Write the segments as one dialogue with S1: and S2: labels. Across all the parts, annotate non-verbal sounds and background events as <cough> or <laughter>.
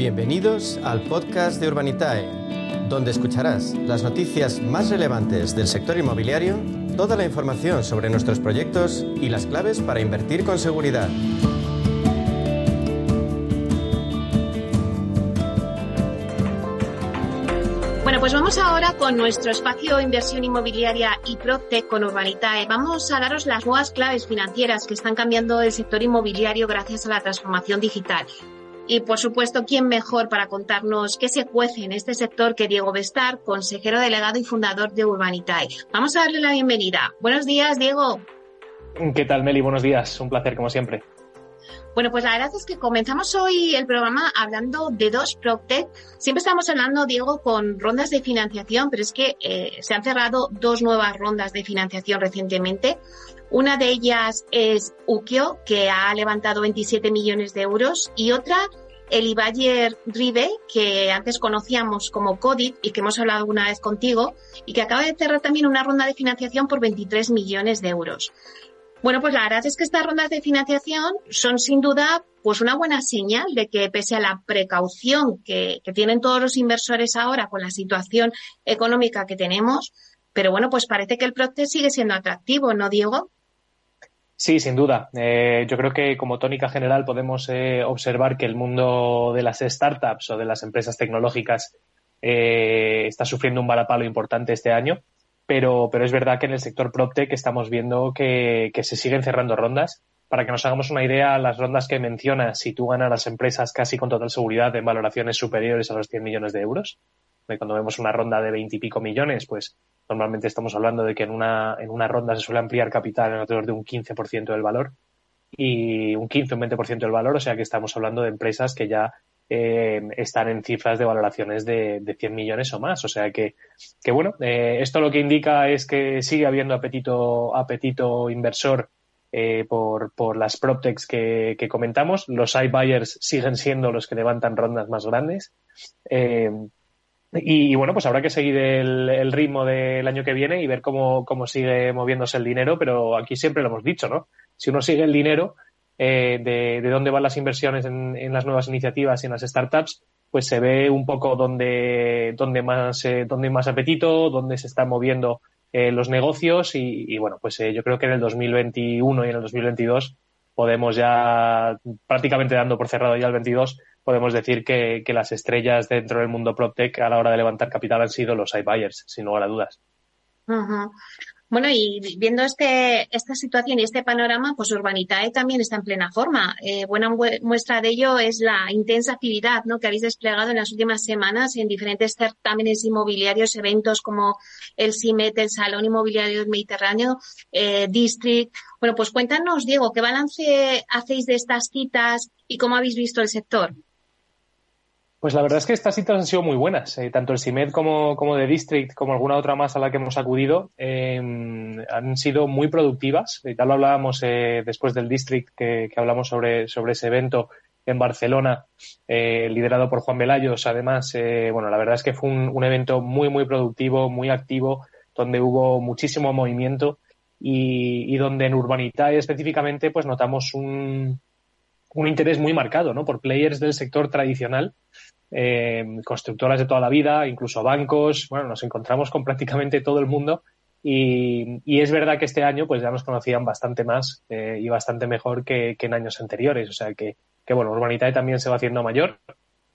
S1: Bienvenidos al podcast de Urbanitae, donde escucharás las noticias más relevantes del sector inmobiliario, toda la información sobre nuestros proyectos y las claves para invertir con seguridad.
S2: Bueno, pues vamos ahora con nuestro espacio inversión inmobiliaria y PropTech con Urbanitae. Vamos a daros las nuevas claves financieras que están cambiando el sector inmobiliario gracias a la transformación digital. Y por supuesto, ¿quién mejor para contarnos qué se cuece en este sector que Diego Bestar, consejero delegado y fundador de Urbanitae? Vamos a darle la bienvenida. Buenos días, Diego.
S3: ¿Qué tal, Meli? Buenos días. Un placer, como siempre.
S2: Bueno, pues la verdad es que comenzamos hoy el programa hablando de dos PropTech. Siempre estamos hablando, Diego, con rondas de financiación, pero es que eh, se han cerrado dos nuevas rondas de financiación recientemente. Una de ellas es Ukio, que ha levantado 27 millones de euros, y otra, el Ibayer Rive, que antes conocíamos como CODIT y que hemos hablado alguna vez contigo, y que acaba de cerrar también una ronda de financiación por 23 millones de euros. Bueno, pues la verdad es que estas rondas de financiación son sin duda pues una buena señal de que pese a la precaución que, tienen todos los inversores ahora con la situación económica que tenemos, pero bueno, pues parece que el proceso sigue siendo atractivo, ¿no, Diego?
S3: Sí, sin duda. Eh, yo creo que como tónica general podemos eh, observar que el mundo de las startups o de las empresas tecnológicas eh, está sufriendo un varapalo importante este año pero, pero es verdad que en el sector PropTech estamos viendo que, se siguen cerrando rondas. Para que nos hagamos una idea, las rondas que mencionas sitúan a las empresas casi con total seguridad en valoraciones superiores a los 100 millones de euros. Cuando vemos una ronda de 20 y pico millones, pues normalmente estamos hablando de que en una, en una ronda se suele ampliar capital en alrededor de un 15% del valor y un 15 o un 20% del valor, o sea que estamos hablando de empresas que ya eh, están en cifras de valoraciones de, de, 100 millones o más. O sea que, que bueno, eh, esto lo que indica es que sigue habiendo apetito, apetito inversor eh, por, por las PropTechs que, que comentamos. Los iBuyers siguen siendo los que levantan rondas más grandes. Y, bueno, pues habrá que seguir el, el, ritmo del año que viene y ver cómo, cómo sigue moviéndose el dinero, pero aquí siempre lo hemos dicho, ¿no? Si uno sigue el dinero, eh, de, dónde van las inversiones en, las nuevas iniciativas y en las startups, pues se ve un poco dónde, dónde más, eh, dónde más apetito, dónde se están moviendo eh, los negocios y, bueno, pues yo creo que en el 2021 y en el 2022 podemos ya, prácticamente dando por cerrado ya el 22, podemos decir que, las estrellas dentro del mundo PropTech a la hora de levantar capital han sido los iBuyers, sin lugar a dudas.
S2: Bueno, y viendo este, esta situación y este panorama, pues Urbanitae también está en plena forma. Eh, buena muestra de ello es la intensa actividad ¿no? que habéis desplegado en las últimas semanas en diferentes certámenes inmobiliarios, eventos como el CIMET, el Salón Inmobiliario del Mediterráneo, eh, District. Bueno, pues cuéntanos, Diego, ¿qué balance hacéis de estas citas y cómo habéis visto el sector?
S3: Pues la verdad es que estas citas han sido muy buenas. Eh, tanto el CIMED como, como The District, como alguna otra más a la que hemos acudido, em, han sido muy productivas. Y tal lo hablábamos eh, después del District, que, hablamos sobre, sobre ese evento en Barcelona, eh, liderado por Juan Velayos. Además, bueno, la verdad es que fue un, evento muy, muy productivo, muy activo, donde hubo muchísimo movimiento y, y donde en Urbanitae específicamente, pues notamos un, un interés muy marcado, ¿no? Por players del sector tradicional eh, constructoras de toda la vida, incluso bancos. Bueno, nos encontramos con prácticamente todo el mundo y, es verdad que este año pues ya nos conocían bastante más eh, y bastante mejor que, en años anteriores. O sea que, que, bueno, Urbanitae también se va haciendo mayor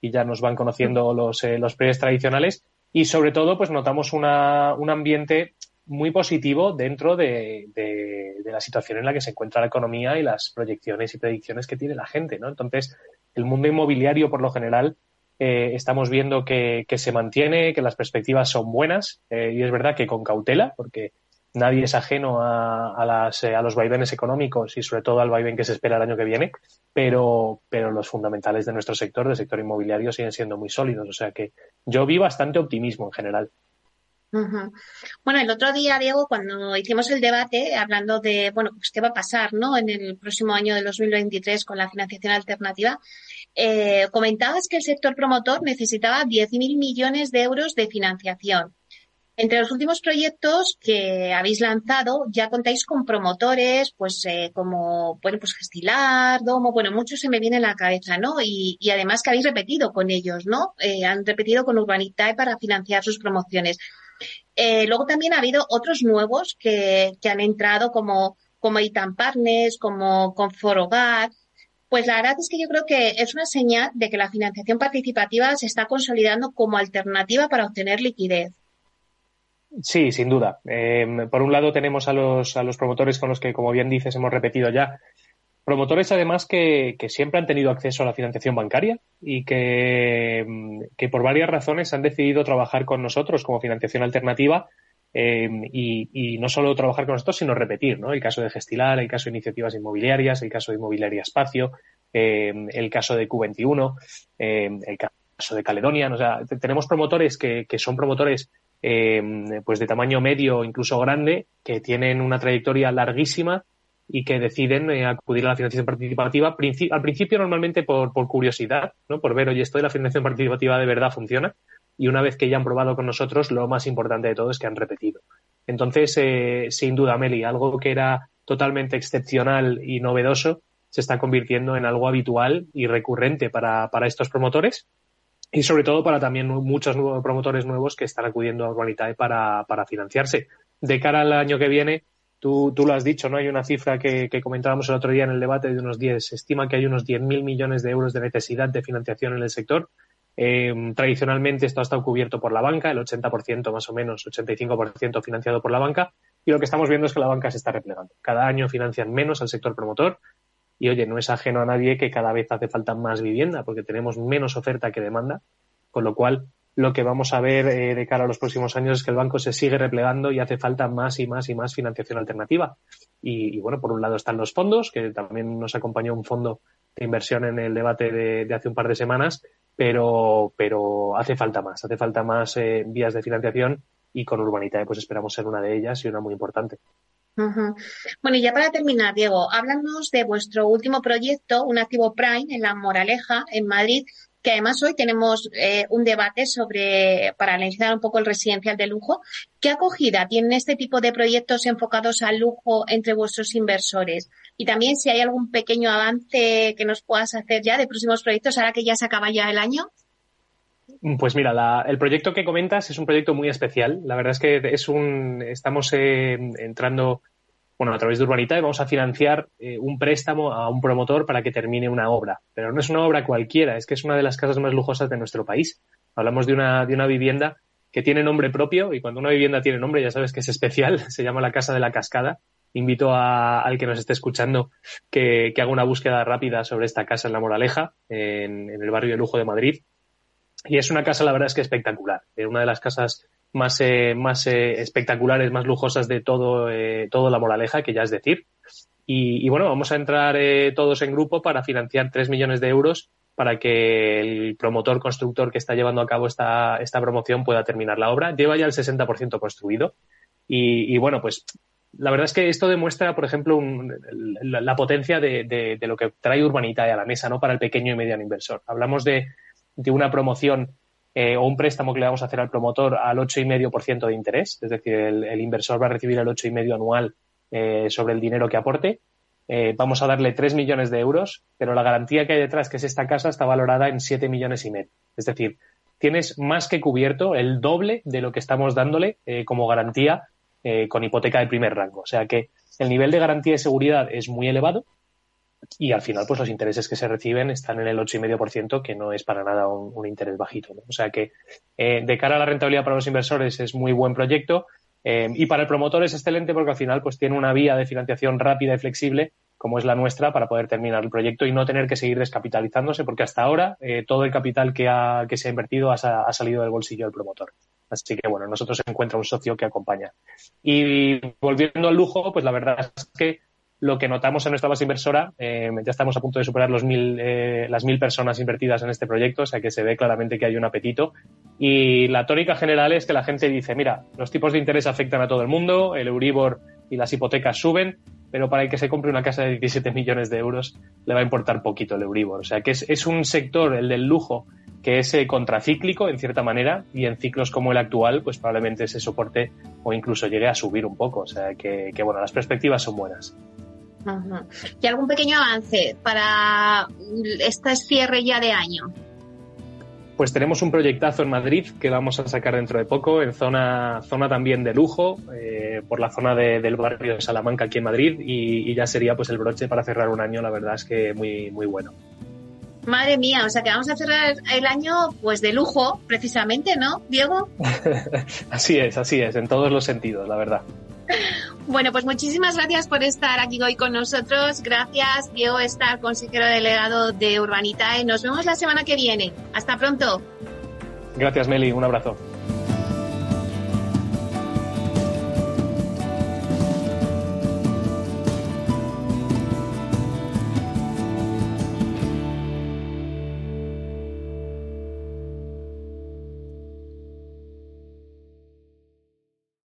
S3: y ya nos van conociendo los, eh, los players tradicionales y sobre todo pues notamos una, un ambiente muy positivo dentro de, de, de, la situación en la que se encuentra la economía y las proyecciones y predicciones que tiene la gente, ¿no? Entonces, el mundo inmobiliario, por lo general, eh, estamos viendo que, se mantiene, que las perspectivas son buenas eh, y es verdad que con cautela, porque nadie es ajeno a, las, eh, a los vaivenes económicos y sobre todo al vaivén que se espera el año que viene, pero, pero los fundamentales de nuestro sector, del sector inmobiliario, siguen siendo muy sólidos. O sea que yo vi bastante optimismo en general.
S2: Bueno, el otro día, Diego, cuando hicimos el debate hablando de, bueno, pues qué va a pasar, ¿no? En el próximo año de 2023 con la financiación alternativa, eh, comentabas que el sector promotor necesitaba 10.000 millones de euros de financiación. Entre los últimos proyectos que habéis lanzado, ya contáis con promotores, pues eh, como, bueno, pues Gestilar, Domo, bueno, muchos se me viene a la cabeza, ¿no? Y, y además que habéis repetido con ellos, ¿no? Eh, han repetido con Urbanitae para financiar sus promociones. Eh, luego también ha habido otros nuevos que, que han entrado como, como Itan Partners, como Conforogar. Pues la verdad es que yo creo que es una señal de que la financiación participativa se está consolidando como alternativa para obtener liquidez.
S3: Sí, sin duda. Eh, por un lado tenemos a los, a los promotores con los que, como bien dices, hemos repetido ya. Promotores, además, que, que siempre han tenido acceso a la financiación bancaria y que, que, por varias razones han decidido trabajar con nosotros como financiación alternativa eh, y, y, no solo trabajar con nosotros, sino repetir, ¿no? El caso de Gestilar, el caso de iniciativas inmobiliarias, el caso de Inmobiliaria Espacio, eh, el caso de Q21, eh, el caso de Caledonia. O sea, tenemos promotores que, que son promotores eh, pues de tamaño medio, incluso grande, que tienen una trayectoria larguísima y que deciden eh, acudir a la financiación participativa al principio normalmente por, por, curiosidad, ¿no? por ver, oye, esto de la financiación participativa de verdad funciona y una vez que ya han probado con nosotros, lo más importante de todo es que han repetido. Entonces, eh, sin duda, Meli, algo que era totalmente excepcional y novedoso se está convirtiendo en algo habitual y recurrente para, para estos promotores y sobre todo para también muchos nuevos promotores nuevos que están acudiendo a Urbanitae para, para financiarse. De cara al año que viene, tú, tú lo has dicho, ¿no? Hay una cifra que, comentábamos el otro día en el debate de unos 10, se estima que hay unos 10.000 millones de euros de necesidad de financiación en el sector. Eh, tradicionalmente esto ha estado cubierto por la banca, el 80% más o menos, 85% financiado por la banca, y lo que estamos viendo es que la banca se está replegando. Cada año financian menos al sector promotor, y oye, no es ajeno a nadie que cada vez hace falta más vivienda porque tenemos menos oferta que demanda, con lo cual lo que vamos a ver eh, de cara a los próximos años es que el banco se sigue replegando y hace falta más y más y más financiación alternativa. Y, bueno, por un lado están los fondos, que también nos acompañó un fondo de inversión en el debate de, de hace un par de semanas, pero, pero hace falta más, hace falta más eh, vías de financiación y con Urbanitae pues esperamos ser una de ellas y una muy importante.
S2: Bueno, y ya para terminar, Diego, háblanos de vuestro último proyecto, un activo Prime en La Moraleja, en Madrid, que además hoy tenemos eh, un debate sobre, para analizar un poco el residencial de lujo. ¿Qué acogida tienen este tipo de proyectos enfocados al lujo entre vuestros inversores? Y también si hay algún pequeño avance que nos puedas hacer ya de próximos proyectos ahora que ya se acaba ya el año.
S3: Pues mira, la, el proyecto que comentas es un proyecto muy especial. La verdad es que es un, estamos eh, entrando, bueno, a través de Urbanitae vamos a financiar eh, un préstamo a un promotor para que termine una obra. Pero no es una obra cualquiera, es que es una de las casas más lujosas de nuestro país. Hablamos de una, de una vivienda que tiene nombre propio y cuando una vivienda tiene nombre ya sabes que es especial, <laughs> se llama la Casa de la Cascada. Invito a, al que nos esté escuchando que, que, haga una búsqueda rápida sobre esta casa en La Moraleja, en, en el barrio de lujo de Madrid y es una casa, la verdad es que espectacular. Eh, una de las casas más, eh, más eh, espectaculares, más lujosas de todo, eh, todo la moraleja, que ya es decir. Y, bueno, vamos a entrar eh, todos en grupo para financiar tres millones de euros para que el promotor constructor que está llevando a cabo esta, esta promoción pueda terminar la obra. Lleva ya el 60% construido. Y, bueno, pues la verdad es que esto demuestra, por ejemplo, un, la, la, potencia de, de, de, lo que trae Urbanitae a la mesa, ¿no? Para el pequeño y mediano inversor. Hablamos de, de una promoción eh, o un préstamo que le vamos a hacer al promotor al 8,5% de interés, es decir, el, inversor va a recibir el 8,5% anual eh, sobre el dinero que aporte. Eh, vamos a darle 3 millones de euros, pero la garantía que hay detrás, que es esta casa, está valorada en 7 millones y medio. Es decir, tienes más que cubierto el doble de lo que estamos dándole eh, como garantía eh, con hipoteca de primer rango. O sea que el nivel de garantía y seguridad es muy elevado y al final pues los intereses que se reciben están en el 8,5%, que no es para nada un, interés bajito. O sea que eh, de cara a la rentabilidad para los inversores es muy buen proyecto eh, y para el promotor es excelente porque al final pues tiene una vía de financiación rápida y flexible como es la nuestra para poder terminar el proyecto y no tener que seguir descapitalizándose porque hasta ahora eh, todo el capital que, ha, que se ha invertido ha, ha, salido del bolsillo del promotor. Así que bueno, nosotros se encuentra un socio que acompaña. Y volviendo al lujo, pues la verdad es que lo que notamos en nuestra base inversora, eh, ya estamos a punto de superar los mil, eh, las mil personas invertidas en este proyecto, o sea que se ve claramente que hay un apetito. Y la tónica general es que la gente dice, mira, los tipos de interés afectan a todo el mundo, el Euribor y las hipotecas suben, pero para el que se compre una casa de 17 millones de euros le va a importar poquito el Euribor. O sea que es, es un sector, el del lujo, que es eh, contracíclico en cierta manera y en ciclos como el actual, pues probablemente ese soporte o incluso llegue a subir un poco. O sea que, bueno, las perspectivas son buenas.
S2: ¿Y algún pequeño avance para este cierre ya de año?
S3: Pues tenemos un proyectazo en Madrid que vamos a sacar dentro de poco, en zona, zona también de lujo, eh, por la zona del barrio de Salamanca aquí en Madrid, y, y, ya sería pues el broche para cerrar un año, la verdad es que muy, muy bueno.
S2: Madre mía, o sea que vamos a cerrar el año pues de lujo, precisamente, ¿no, Diego? <laughs>
S3: así es, así es, en todos los sentidos, la verdad. <laughs>
S2: Bueno, pues muchísimas gracias por estar aquí hoy con nosotros. Gracias, Diego Estar, consejero delegado de Urbanitae. Nos vemos la semana que viene. Hasta pronto.
S3: Gracias, Meli. Un abrazo.